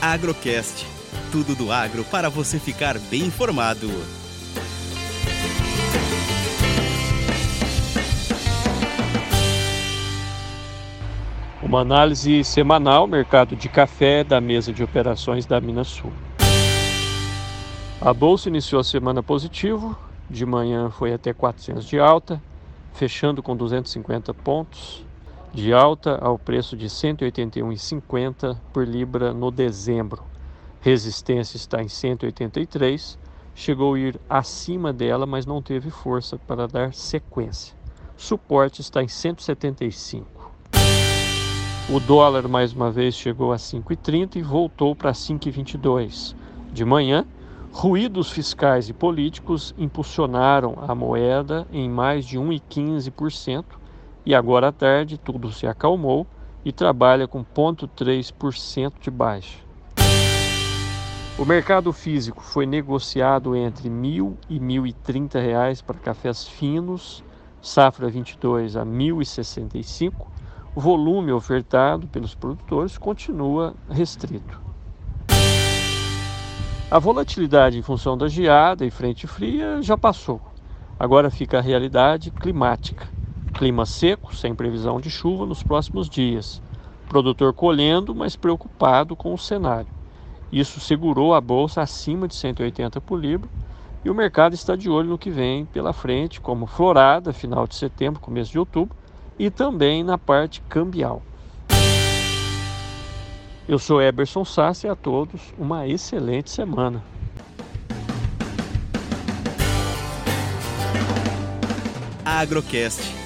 Agrocast. Tudo do agro para você ficar bem informado. Uma análise semanal mercado de café da mesa de operações da Minas Sul. A bolsa iniciou a semana positivo, de manhã foi até 400 de alta, fechando com 250 pontos de alta ao preço de 181,50 por libra no dezembro. Resistência está em 183, chegou a ir acima dela, mas não teve força para dar sequência. Suporte está em 175. O dólar mais uma vez chegou a 5,30 e voltou para 5,22. De manhã, ruídos fiscais e políticos impulsionaram a moeda em mais de 1,15% e agora à tarde tudo se acalmou e trabalha com 0,3% de baixa. O mercado físico foi negociado entre R$ 1.000 e 1.030 reais para cafés finos, safra 22 a R$ 1.065. O volume ofertado pelos produtores continua restrito. A volatilidade em função da geada e frente fria já passou. Agora fica a realidade climática. Clima seco, sem previsão de chuva nos próximos dias. Produtor colhendo, mas preocupado com o cenário. Isso segurou a bolsa acima de 180 por libra e o mercado está de olho no que vem pela frente, como florada, final de setembro, começo de outubro, e também na parte cambial. Eu sou Eberson Sassi e a todos uma excelente semana. Agrocast